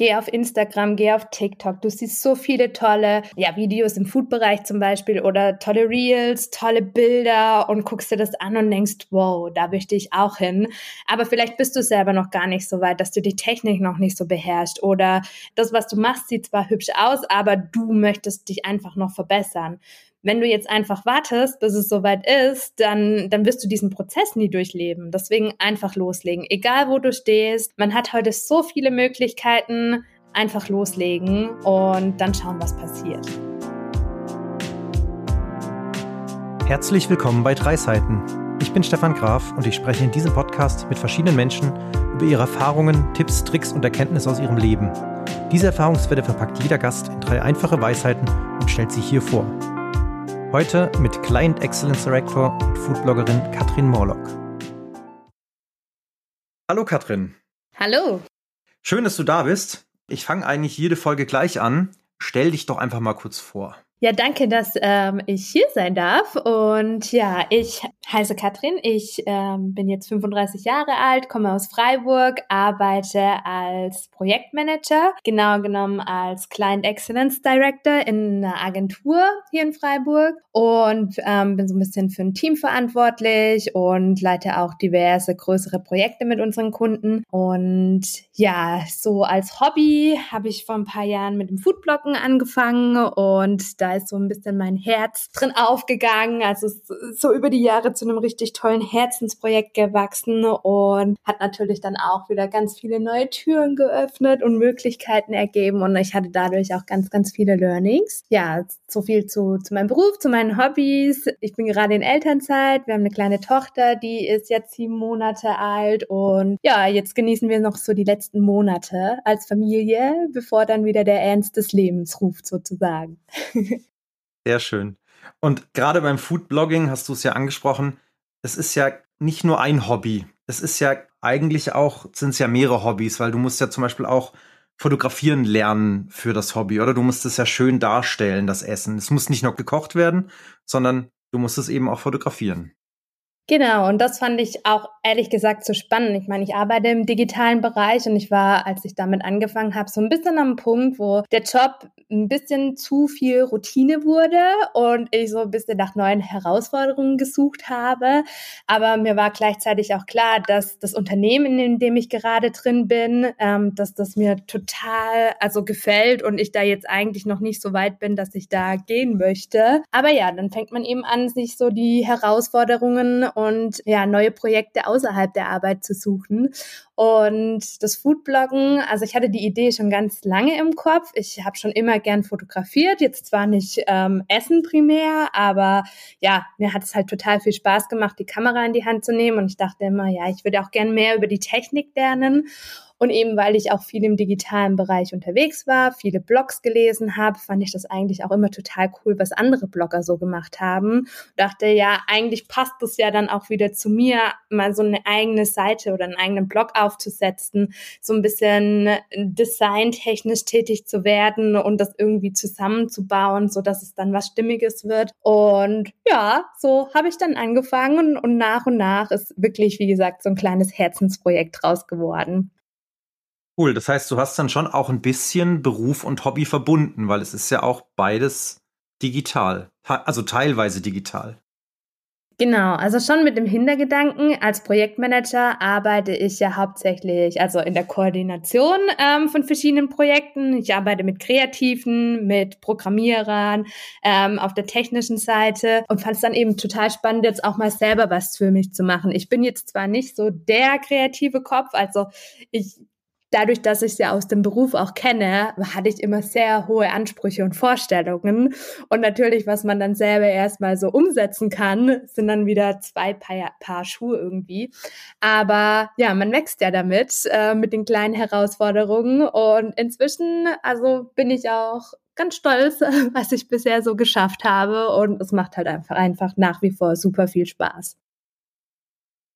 Geh auf Instagram, geh auf TikTok. Du siehst so viele tolle ja, Videos im Food-Bereich zum Beispiel oder tolle Reels, tolle Bilder und guckst dir das an und denkst, wow, da möchte ich auch hin. Aber vielleicht bist du selber noch gar nicht so weit, dass du die Technik noch nicht so beherrschst oder das, was du machst, sieht zwar hübsch aus, aber du möchtest dich einfach noch verbessern. Wenn du jetzt einfach wartest, bis es soweit ist, dann, dann wirst du diesen Prozess nie durchleben. Deswegen einfach loslegen. Egal wo du stehst. Man hat heute so viele Möglichkeiten. Einfach loslegen und dann schauen, was passiert. Herzlich willkommen bei Drei Seiten. Ich bin Stefan Graf und ich spreche in diesem Podcast mit verschiedenen Menschen über ihre Erfahrungen, Tipps, Tricks und Erkenntnisse aus ihrem Leben. Diese Erfahrungswerte verpackt jeder Gast in drei einfache Weisheiten und stellt sie hier vor. Heute mit Client Excellence Director und Foodbloggerin Katrin Morlock. Hallo Katrin. Hallo. Schön, dass du da bist. Ich fange eigentlich jede Folge gleich an. Stell dich doch einfach mal kurz vor. Ja, danke, dass ähm, ich hier sein darf. Und ja, ich heiße Katrin. Ich ähm, bin jetzt 35 Jahre alt, komme aus Freiburg, arbeite als Projektmanager, genau genommen als Client Excellence Director in einer Agentur hier in Freiburg und ähm, bin so ein bisschen für ein Team verantwortlich und leite auch diverse größere Projekte mit unseren Kunden. Und ja, so als Hobby habe ich vor ein paar Jahren mit dem Foodbloggen angefangen und da ist so ein bisschen mein Herz drin aufgegangen. Also es ist so über die Jahre zu einem richtig tollen Herzensprojekt gewachsen und hat natürlich dann auch wieder ganz viele neue Türen geöffnet und Möglichkeiten ergeben und ich hatte dadurch auch ganz, ganz viele Learnings. Ja, so viel zu, zu meinem Beruf, zu meinen Hobbys. Ich bin gerade in Elternzeit. Wir haben eine kleine Tochter, die ist jetzt sieben Monate alt und ja, jetzt genießen wir noch so die letzten Monate als Familie, bevor dann wieder der Ernst des Lebens ruft sozusagen. Sehr schön. Und gerade beim Foodblogging hast du es ja angesprochen, es ist ja nicht nur ein Hobby. Es ist ja eigentlich auch, sind es ja mehrere Hobbys, weil du musst ja zum Beispiel auch fotografieren lernen für das Hobby, oder? Du musst es ja schön darstellen, das Essen. Es muss nicht nur gekocht werden, sondern du musst es eben auch fotografieren. Genau, und das fand ich auch ehrlich gesagt so spannend. Ich meine, ich arbeite im digitalen Bereich und ich war, als ich damit angefangen habe, so ein bisschen am Punkt, wo der Job ein bisschen zu viel Routine wurde und ich so ein bisschen nach neuen Herausforderungen gesucht habe. Aber mir war gleichzeitig auch klar, dass das Unternehmen, in dem ich gerade drin bin, ähm, dass das mir total also gefällt und ich da jetzt eigentlich noch nicht so weit bin, dass ich da gehen möchte. Aber ja, dann fängt man eben an, sich so die Herausforderungen und ja, neue Projekte außerhalb der Arbeit zu suchen. Und das Foodbloggen, also ich hatte die Idee schon ganz lange im Kopf. Ich habe schon immer gern fotografiert, jetzt zwar nicht ähm, Essen primär, aber ja, mir hat es halt total viel Spaß gemacht, die Kamera in die Hand zu nehmen. Und ich dachte immer, ja, ich würde auch gern mehr über die Technik lernen. Und eben weil ich auch viel im digitalen Bereich unterwegs war, viele Blogs gelesen habe, fand ich das eigentlich auch immer total cool, was andere Blogger so gemacht haben. Dachte, ja, eigentlich passt es ja dann auch wieder zu mir, mal so eine eigene Seite oder einen eigenen Blog aufzusetzen, so ein bisschen designtechnisch tätig zu werden und das irgendwie zusammenzubauen, so dass es dann was Stimmiges wird. Und ja, so habe ich dann angefangen und nach und nach ist wirklich, wie gesagt, so ein kleines Herzensprojekt draus geworden. Cool, das heißt, du hast dann schon auch ein bisschen Beruf und Hobby verbunden, weil es ist ja auch beides digital, also teilweise digital. Genau, also schon mit dem Hintergedanken, als Projektmanager arbeite ich ja hauptsächlich also in der Koordination ähm, von verschiedenen Projekten. Ich arbeite mit Kreativen, mit Programmierern ähm, auf der technischen Seite und fand es dann eben total spannend, jetzt auch mal selber was für mich zu machen. Ich bin jetzt zwar nicht so der kreative Kopf, also ich dadurch, dass ich sie aus dem Beruf auch kenne, hatte ich immer sehr hohe Ansprüche und Vorstellungen. Und natürlich, was man dann selber erstmal so umsetzen kann, sind dann wieder zwei Paar, Paar Schuhe irgendwie. Aber ja, man wächst ja damit, äh, mit den kleinen Herausforderungen. Und inzwischen, also bin ich auch ganz stolz, was ich bisher so geschafft habe. Und es macht halt einfach, einfach nach wie vor super viel Spaß.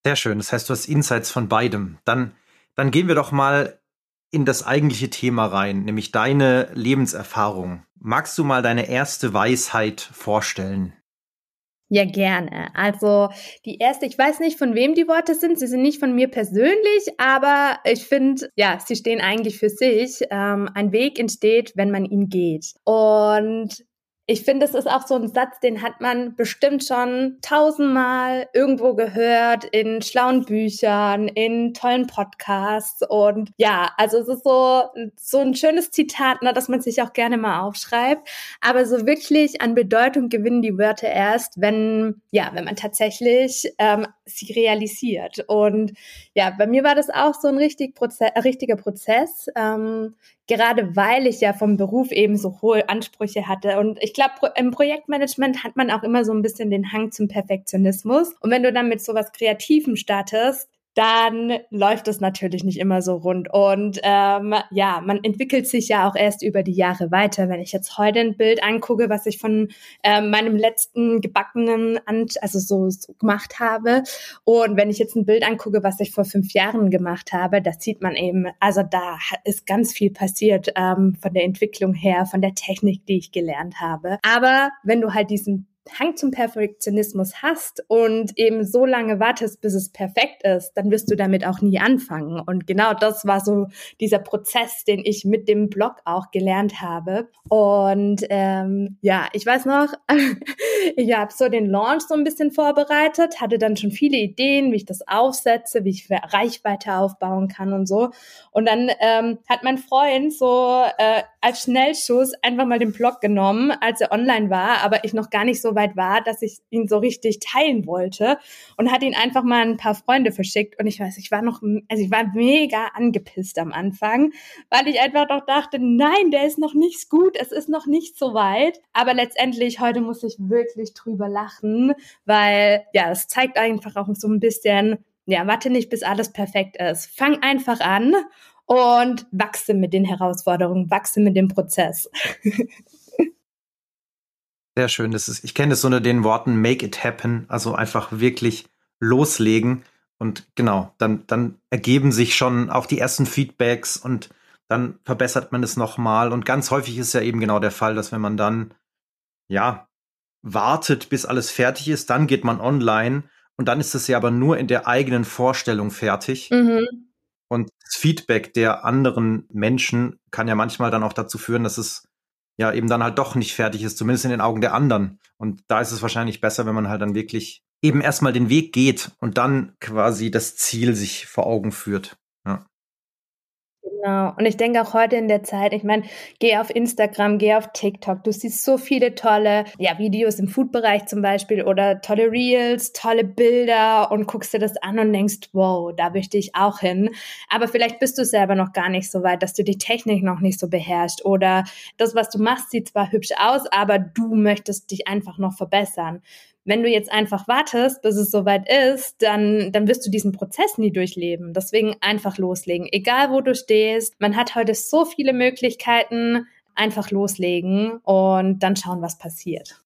Sehr schön. Das heißt, du hast Insights von beidem. Dann, dann gehen wir doch mal in das eigentliche Thema rein, nämlich deine Lebenserfahrung. Magst du mal deine erste Weisheit vorstellen? Ja, gerne. Also die erste, ich weiß nicht, von wem die Worte sind. Sie sind nicht von mir persönlich, aber ich finde, ja, sie stehen eigentlich für sich. Ähm, ein Weg entsteht, wenn man ihn geht. Und ich finde, es ist auch so ein Satz, den hat man bestimmt schon tausendmal irgendwo gehört, in schlauen Büchern, in tollen Podcasts. Und ja, also es ist so, so ein schönes Zitat, ne, dass man sich auch gerne mal aufschreibt. Aber so wirklich an Bedeutung gewinnen die Wörter erst, wenn, ja, wenn man tatsächlich ähm, sie realisiert. Und ja, bei mir war das auch so ein richtig Proze richtiger Prozess. Ähm, gerade weil ich ja vom Beruf eben so hohe Ansprüche hatte. Und ich glaube, im Projektmanagement hat man auch immer so ein bisschen den Hang zum Perfektionismus. Und wenn du dann mit sowas Kreativem startest, dann läuft es natürlich nicht immer so rund. Und ähm, ja, man entwickelt sich ja auch erst über die Jahre weiter. Wenn ich jetzt heute ein Bild angucke, was ich von ähm, meinem letzten gebackenen, An also so, so gemacht habe, und wenn ich jetzt ein Bild angucke, was ich vor fünf Jahren gemacht habe, da sieht man eben, also da ist ganz viel passiert ähm, von der Entwicklung her, von der Technik, die ich gelernt habe. Aber wenn du halt diesen Hang zum Perfektionismus hast und eben so lange wartest, bis es perfekt ist, dann wirst du damit auch nie anfangen. Und genau das war so dieser Prozess, den ich mit dem Blog auch gelernt habe. Und ähm, ja, ich weiß noch, ich habe so den Launch so ein bisschen vorbereitet, hatte dann schon viele Ideen, wie ich das aufsetze, wie ich Reichweite aufbauen kann und so. Und dann ähm, hat mein Freund so äh, als Schnellschuss einfach mal den Blog genommen, als er online war, aber ich noch gar nicht so weit war, dass ich ihn so richtig teilen wollte und hat ihn einfach mal ein paar Freunde verschickt und ich weiß, ich war noch, also ich war mega angepisst am Anfang, weil ich einfach doch dachte, nein, der ist noch nicht gut, es ist noch nicht so weit, aber letztendlich heute muss ich wirklich drüber lachen, weil ja, es zeigt einfach auch so ein bisschen, ja, warte nicht, bis alles perfekt ist. Fang einfach an und wachse mit den Herausforderungen, wachse mit dem Prozess. Sehr schön. Das ist, ich kenne so unter den Worten make it happen, also einfach wirklich loslegen. Und genau, dann, dann ergeben sich schon auch die ersten Feedbacks und dann verbessert man es nochmal. Und ganz häufig ist ja eben genau der Fall, dass wenn man dann, ja, wartet, bis alles fertig ist, dann geht man online und dann ist es ja aber nur in der eigenen Vorstellung fertig. Mhm. Und das Feedback der anderen Menschen kann ja manchmal dann auch dazu führen, dass es ja eben dann halt doch nicht fertig ist, zumindest in den Augen der anderen. Und da ist es wahrscheinlich besser, wenn man halt dann wirklich eben erstmal den Weg geht und dann quasi das Ziel sich vor Augen führt. Ja. Genau. Und ich denke auch heute in der Zeit, ich meine, geh auf Instagram, geh auf TikTok, du siehst so viele tolle ja, Videos im Food-Bereich zum Beispiel oder tolle Reels, tolle Bilder und guckst dir das an und denkst, wow, da möchte ich auch hin. Aber vielleicht bist du selber noch gar nicht so weit, dass du die Technik noch nicht so beherrschst oder das, was du machst, sieht zwar hübsch aus, aber du möchtest dich einfach noch verbessern. Wenn du jetzt einfach wartest, bis es soweit ist, dann, dann wirst du diesen Prozess nie durchleben. Deswegen einfach loslegen. Egal wo du stehst. Man hat heute so viele Möglichkeiten. Einfach loslegen und dann schauen, was passiert.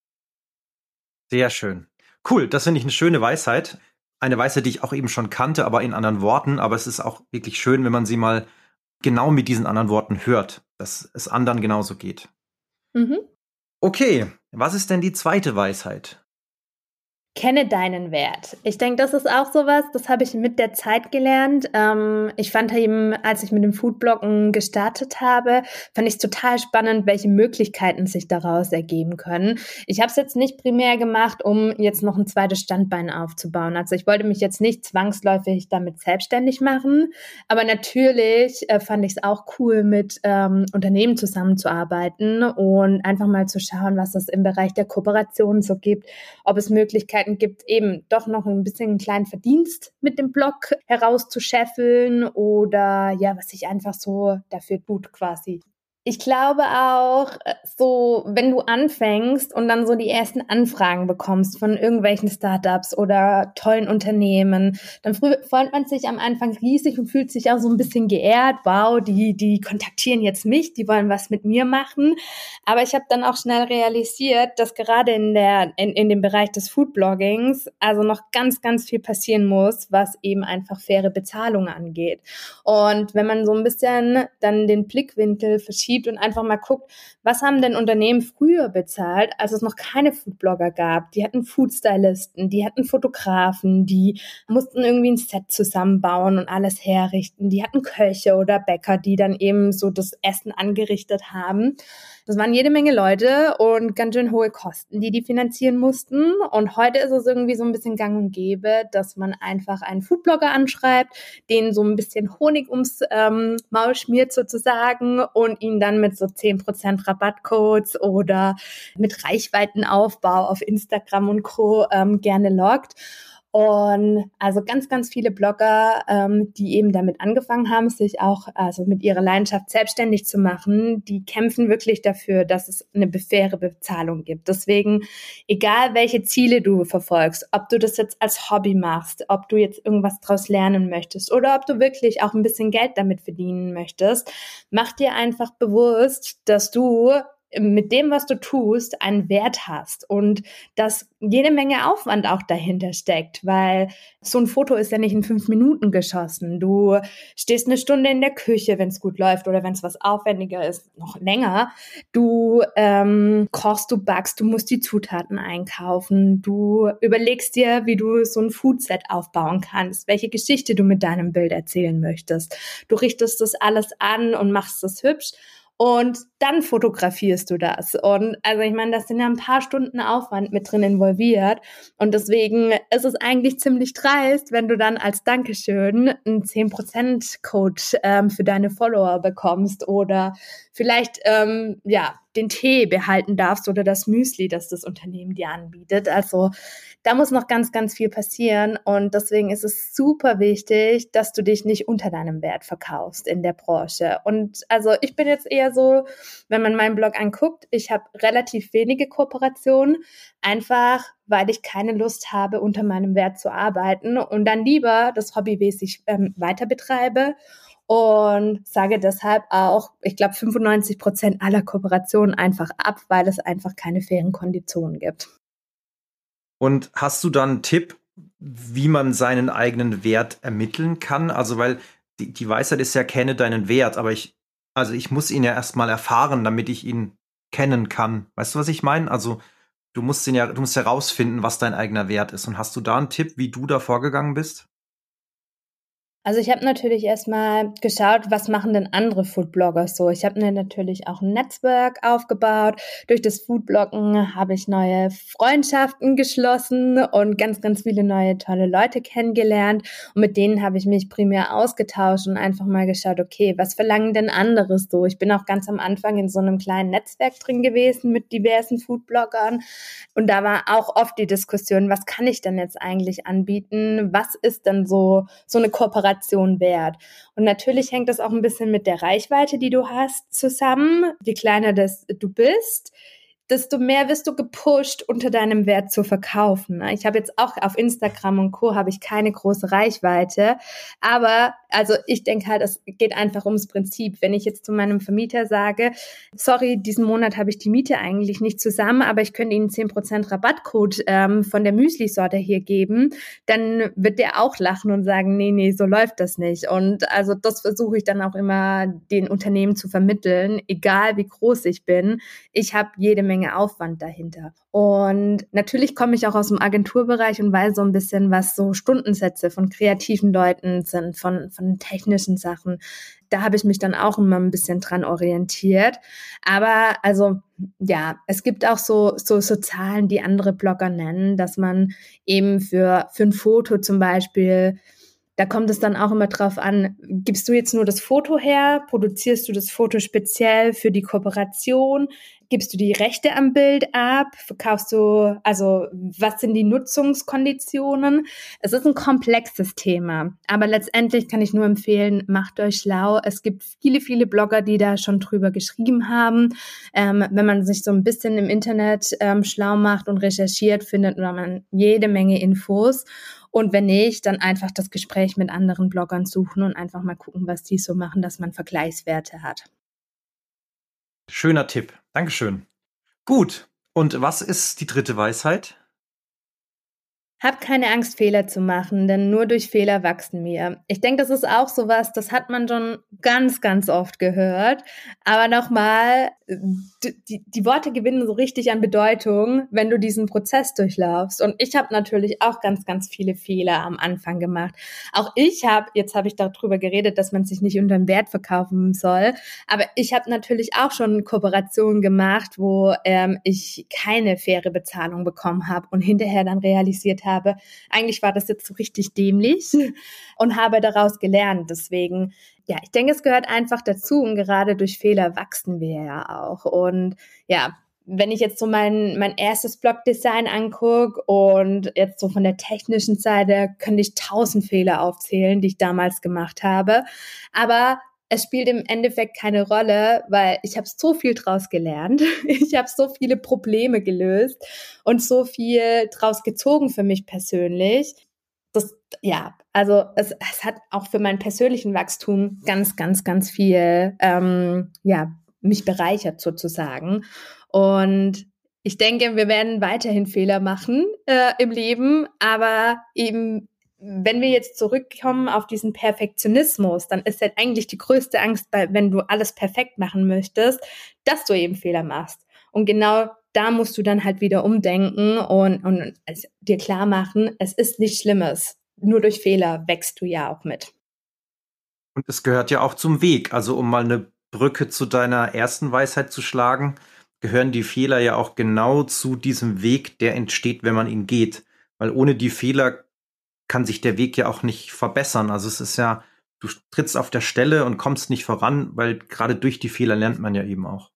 Sehr schön. Cool, das finde ich eine schöne Weisheit. Eine Weisheit, die ich auch eben schon kannte, aber in anderen Worten. Aber es ist auch wirklich schön, wenn man sie mal genau mit diesen anderen Worten hört, dass es anderen genauso geht. Mhm. Okay, was ist denn die zweite Weisheit? Kenne deinen Wert. Ich denke, das ist auch sowas, das habe ich mit der Zeit gelernt. Ähm, ich fand eben, als ich mit dem Foodbloggen gestartet habe, fand ich es total spannend, welche Möglichkeiten sich daraus ergeben können. Ich habe es jetzt nicht primär gemacht, um jetzt noch ein zweites Standbein aufzubauen. Also ich wollte mich jetzt nicht zwangsläufig damit selbstständig machen, aber natürlich äh, fand ich es auch cool, mit ähm, Unternehmen zusammenzuarbeiten und einfach mal zu schauen, was es im Bereich der Kooperation so gibt, ob es Möglichkeiten Möglichkeiten gibt, eben doch noch ein bisschen einen kleinen Verdienst mit dem Blog herauszuscheffeln oder ja, was sich einfach so dafür tut quasi. Ich glaube auch, äh, so, wenn du anfängst und dann so die ersten Anfragen bekommst von irgendwelchen Startups oder tollen Unternehmen, dann freut man sich am Anfang riesig und fühlt sich auch so ein bisschen geehrt. Wow, die, die kontaktieren jetzt mich, die wollen was mit mir machen. Aber ich habe dann auch schnell realisiert, dass gerade in der, in, in dem Bereich des Foodbloggings also noch ganz, ganz viel passieren muss, was eben einfach faire Bezahlung angeht. Und wenn man so ein bisschen dann den Blickwinkel verschiebt, schiebt und einfach mal guckt, was haben denn Unternehmen früher bezahlt, als es noch keine Foodblogger gab. Die hatten Foodstylisten, die hatten Fotografen, die mussten irgendwie ein Set zusammenbauen und alles herrichten. Die hatten Köche oder Bäcker, die dann eben so das Essen angerichtet haben. Das waren jede Menge Leute und ganz schön hohe Kosten, die die finanzieren mussten. Und heute ist es irgendwie so ein bisschen gang und gäbe, dass man einfach einen Foodblogger anschreibt, den so ein bisschen Honig ums ähm, Maul schmiert sozusagen und ihn dann mit so 10% Rabattcodes oder mit Reichweitenaufbau auf Instagram und Co. Ähm, gerne loggt. Und also ganz, ganz viele Blogger, ähm, die eben damit angefangen haben, sich auch also mit ihrer Leidenschaft selbstständig zu machen, die kämpfen wirklich dafür, dass es eine faire Bezahlung gibt. Deswegen, egal welche Ziele du verfolgst, ob du das jetzt als Hobby machst, ob du jetzt irgendwas draus lernen möchtest oder ob du wirklich auch ein bisschen Geld damit verdienen möchtest, mach dir einfach bewusst, dass du mit dem, was du tust, einen Wert hast und dass jede Menge Aufwand auch dahinter steckt, weil so ein Foto ist ja nicht in fünf Minuten geschossen. Du stehst eine Stunde in der Küche, wenn es gut läuft oder wenn es was aufwendiger ist, noch länger. Du ähm, kochst, du backst, du musst die Zutaten einkaufen. Du überlegst dir, wie du so ein Foodset aufbauen kannst, welche Geschichte du mit deinem Bild erzählen möchtest. Du richtest das alles an und machst es hübsch und dann fotografierst du das. Und also ich meine, das sind ja ein paar Stunden Aufwand mit drin involviert. Und deswegen ist es eigentlich ziemlich dreist, wenn du dann als Dankeschön einen 10%-Code ähm, für deine Follower bekommst oder vielleicht ähm, ja den Tee behalten darfst oder das Müsli, das das Unternehmen dir anbietet. Also da muss noch ganz, ganz viel passieren und deswegen ist es super wichtig, dass du dich nicht unter deinem Wert verkaufst in der Branche. Und also ich bin jetzt eher so, wenn man meinen Blog anguckt, ich habe relativ wenige Kooperationen, einfach weil ich keine Lust habe, unter meinem Wert zu arbeiten und dann lieber das hobbymäßig ähm, weiter betreibe und sage deshalb auch, ich glaube, 95 Prozent aller Kooperationen einfach ab, weil es einfach keine fairen Konditionen gibt. Und hast du dann einen Tipp, wie man seinen eigenen Wert ermitteln kann? Also, weil die, die Weisheit ist ja, kenne deinen Wert, aber ich, also ich muss ihn ja erstmal erfahren, damit ich ihn kennen kann. Weißt du, was ich meine? Also, du musst ihn ja, du musst herausfinden, was dein eigener Wert ist. Und hast du da einen Tipp, wie du da vorgegangen bist? Also ich habe natürlich erstmal geschaut, was machen denn andere Foodblogger so. Ich habe mir natürlich auch ein Netzwerk aufgebaut. Durch das Foodbloggen habe ich neue Freundschaften geschlossen und ganz, ganz viele neue tolle Leute kennengelernt. Und mit denen habe ich mich primär ausgetauscht und einfach mal geschaut, okay, was verlangen denn andere so? Ich bin auch ganz am Anfang in so einem kleinen Netzwerk drin gewesen mit diversen Foodbloggern. Und da war auch oft die Diskussion, was kann ich denn jetzt eigentlich anbieten? Was ist denn so, so eine Kooperation? Kooperation wert. Und natürlich hängt das auch ein bisschen mit der Reichweite, die du hast, zusammen. Je kleiner das du bist, desto mehr wirst du gepusht, unter deinem Wert zu verkaufen. Ne? Ich habe jetzt auch auf Instagram und Co. habe ich keine große Reichweite, aber also ich denke halt, es geht einfach ums Prinzip. Wenn ich jetzt zu meinem Vermieter sage, sorry, diesen Monat habe ich die Miete eigentlich nicht zusammen, aber ich könnte Ihnen 10% Rabattcode ähm, von der Müsli-Sorte hier geben, dann wird der auch lachen und sagen, nee, nee, so läuft das nicht. Und also das versuche ich dann auch immer den Unternehmen zu vermitteln, egal wie groß ich bin. Ich habe jede Menge Menge Aufwand dahinter. Und natürlich komme ich auch aus dem Agenturbereich und weiß so ein bisschen, was so Stundensätze von kreativen Leuten sind, von, von technischen Sachen. Da habe ich mich dann auch immer ein bisschen dran orientiert. Aber also ja, es gibt auch so, so, so Zahlen, die andere Blogger nennen, dass man eben für, für ein Foto zum Beispiel da kommt es dann auch immer drauf an, gibst du jetzt nur das Foto her, produzierst du das Foto speziell für die Kooperation, gibst du die Rechte am Bild ab, verkaufst du, also was sind die Nutzungskonditionen? Es ist ein komplexes Thema, aber letztendlich kann ich nur empfehlen, macht euch schlau. Es gibt viele, viele Blogger, die da schon drüber geschrieben haben. Ähm, wenn man sich so ein bisschen im Internet ähm, schlau macht und recherchiert, findet man jede Menge Infos. Und wenn nicht, dann einfach das Gespräch mit anderen Bloggern suchen und einfach mal gucken, was die so machen, dass man Vergleichswerte hat. Schöner Tipp. Dankeschön. Gut. Und was ist die dritte Weisheit? Hab keine Angst, Fehler zu machen, denn nur durch Fehler wachsen wir. Ich denke, das ist auch sowas, das hat man schon ganz, ganz oft gehört. Aber nochmal, die, die Worte gewinnen so richtig an Bedeutung, wenn du diesen Prozess durchlaufst. Und ich habe natürlich auch ganz, ganz viele Fehler am Anfang gemacht. Auch ich habe, jetzt habe ich darüber geredet, dass man sich nicht unter den Wert verkaufen soll. Aber ich habe natürlich auch schon Kooperationen gemacht, wo ähm, ich keine faire Bezahlung bekommen habe und hinterher dann realisiert habe, eigentlich war das jetzt so richtig dämlich und habe daraus gelernt. Deswegen, ja, ich denke, es gehört einfach dazu und gerade durch Fehler wachsen wir ja auch. Und ja, wenn ich jetzt so mein, mein erstes Blogdesign angucke und jetzt so von der technischen Seite, könnte ich tausend Fehler aufzählen, die ich damals gemacht habe. Aber es spielt im Endeffekt keine Rolle, weil ich habe so viel draus gelernt. Ich habe so viele Probleme gelöst und so viel draus gezogen für mich persönlich. Das, ja, also es, es hat auch für meinen persönlichen Wachstum ganz, ganz, ganz viel, ähm, ja, mich bereichert sozusagen. Und ich denke, wir werden weiterhin Fehler machen äh, im Leben, aber eben wenn wir jetzt zurückkommen auf diesen Perfektionismus, dann ist halt eigentlich die größte Angst, bei, wenn du alles perfekt machen möchtest, dass du eben Fehler machst. Und genau da musst du dann halt wieder umdenken und, und dir klar machen, es ist nichts Schlimmes. Nur durch Fehler wächst du ja auch mit. Und es gehört ja auch zum Weg. Also um mal eine Brücke zu deiner ersten Weisheit zu schlagen, gehören die Fehler ja auch genau zu diesem Weg, der entsteht, wenn man ihn geht. Weil ohne die Fehler kann sich der Weg ja auch nicht verbessern. Also es ist ja, du trittst auf der Stelle und kommst nicht voran, weil gerade durch die Fehler lernt man ja eben auch.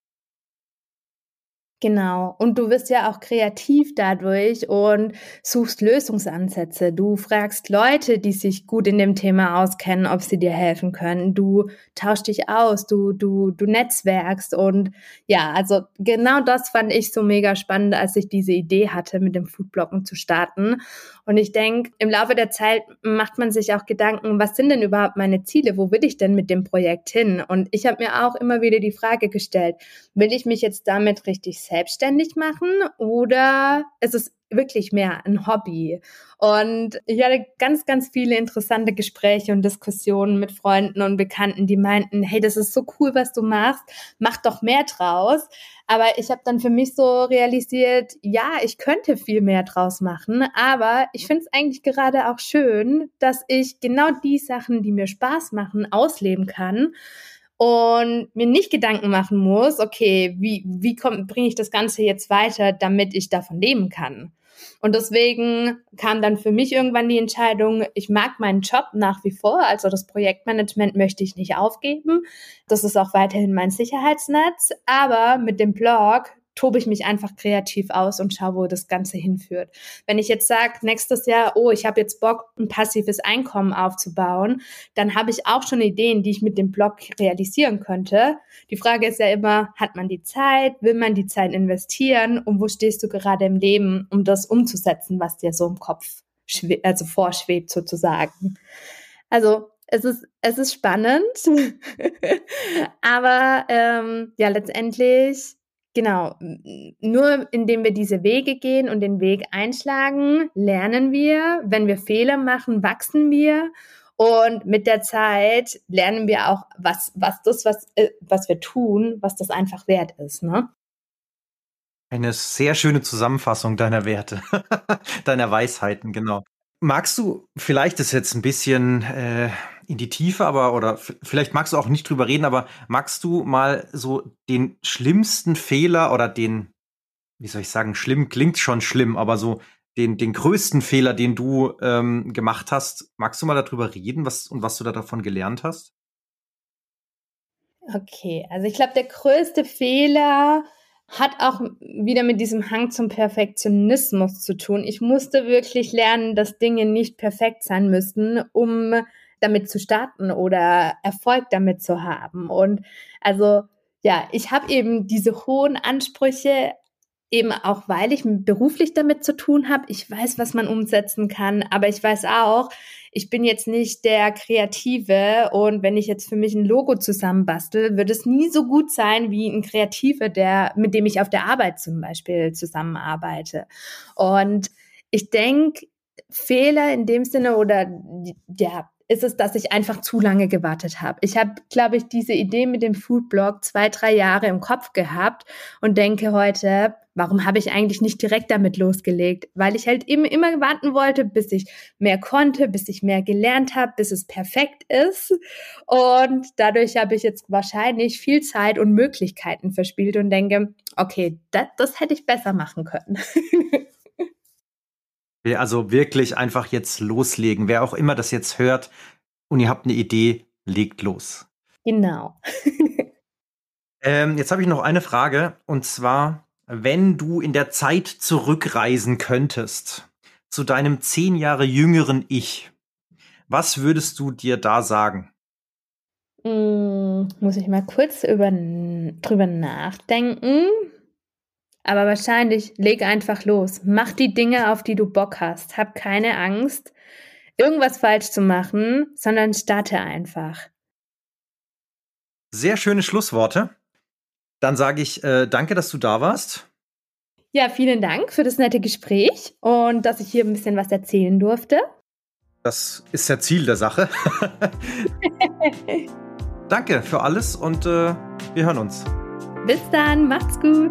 Genau. Und du wirst ja auch kreativ dadurch und suchst Lösungsansätze. Du fragst Leute, die sich gut in dem Thema auskennen, ob sie dir helfen können. Du tauschst dich aus, du, du, du netzwerkst und ja, also genau das fand ich so mega spannend, als ich diese Idee hatte, mit dem Foodblocken zu starten. Und ich denke, im Laufe der Zeit macht man sich auch Gedanken, was sind denn überhaupt meine Ziele? Wo will ich denn mit dem Projekt hin? Und ich habe mir auch immer wieder die Frage gestellt, will ich mich jetzt damit richtig selbstständig machen oder ist es wirklich mehr ein Hobby. Und ich hatte ganz, ganz viele interessante Gespräche und Diskussionen mit Freunden und Bekannten, die meinten, hey, das ist so cool, was du machst, mach doch mehr draus. Aber ich habe dann für mich so realisiert, ja, ich könnte viel mehr draus machen, aber ich finde es eigentlich gerade auch schön, dass ich genau die Sachen, die mir Spaß machen, ausleben kann und mir nicht Gedanken machen muss, okay, wie, wie bringe ich das Ganze jetzt weiter, damit ich davon leben kann. Und deswegen kam dann für mich irgendwann die Entscheidung, ich mag meinen Job nach wie vor, also das Projektmanagement möchte ich nicht aufgeben. Das ist auch weiterhin mein Sicherheitsnetz, aber mit dem Blog tobe ich mich einfach kreativ aus und schaue, wo das Ganze hinführt. Wenn ich jetzt sage, nächstes Jahr, oh, ich habe jetzt Bock, ein passives Einkommen aufzubauen, dann habe ich auch schon Ideen, die ich mit dem Blog realisieren könnte. Die Frage ist ja immer, hat man die Zeit, will man die Zeit investieren und wo stehst du gerade im Leben, um das umzusetzen, was dir so im Kopf also vorschwebt sozusagen. Also es ist, es ist spannend, aber ähm, ja, letztendlich Genau, nur indem wir diese Wege gehen und den Weg einschlagen, lernen wir. Wenn wir Fehler machen, wachsen wir. Und mit der Zeit lernen wir auch, was, was das, was, äh, was wir tun, was das einfach wert ist. Ne? Eine sehr schöne Zusammenfassung deiner Werte, deiner Weisheiten, genau. Magst du, vielleicht ist jetzt ein bisschen äh, in die Tiefe, aber oder vielleicht magst du auch nicht drüber reden, aber magst du mal so den schlimmsten Fehler oder den, wie soll ich sagen, schlimm klingt schon schlimm, aber so den, den größten Fehler, den du ähm, gemacht hast, magst du mal darüber reden, was und was du da davon gelernt hast? Okay, also ich glaube, der größte Fehler hat auch wieder mit diesem Hang zum Perfektionismus zu tun. Ich musste wirklich lernen, dass Dinge nicht perfekt sein müssen, um damit zu starten oder Erfolg damit zu haben. Und also ja, ich habe eben diese hohen Ansprüche, eben auch weil ich beruflich damit zu tun habe. Ich weiß, was man umsetzen kann, aber ich weiß auch, ich bin jetzt nicht der Kreative und wenn ich jetzt für mich ein Logo zusammenbastel, wird es nie so gut sein wie ein Kreativer, der, mit dem ich auf der Arbeit zum Beispiel zusammenarbeite. Und ich denke, Fehler in dem Sinne oder ja, ist es, dass ich einfach zu lange gewartet habe. Ich habe, glaube ich, diese Idee mit dem Foodblog zwei, drei Jahre im Kopf gehabt und denke heute, warum habe ich eigentlich nicht direkt damit losgelegt? Weil ich halt eben immer warten wollte, bis ich mehr konnte, bis ich mehr gelernt habe, bis es perfekt ist. Und dadurch habe ich jetzt wahrscheinlich viel Zeit und Möglichkeiten verspielt und denke, okay, das, das hätte ich besser machen können. Also wirklich einfach jetzt loslegen. Wer auch immer das jetzt hört und ihr habt eine Idee, legt los. Genau. ähm, jetzt habe ich noch eine Frage und zwar, wenn du in der Zeit zurückreisen könntest zu deinem zehn Jahre jüngeren Ich, was würdest du dir da sagen? Mm, muss ich mal kurz über, drüber nachdenken. Aber wahrscheinlich leg einfach los. Mach die Dinge, auf die du Bock hast. Hab keine Angst, irgendwas falsch zu machen, sondern starte einfach. Sehr schöne Schlussworte. Dann sage ich äh, danke, dass du da warst. Ja, vielen Dank für das nette Gespräch und dass ich hier ein bisschen was erzählen durfte. Das ist ja Ziel der Sache. danke für alles und äh, wir hören uns. Bis dann, macht's gut.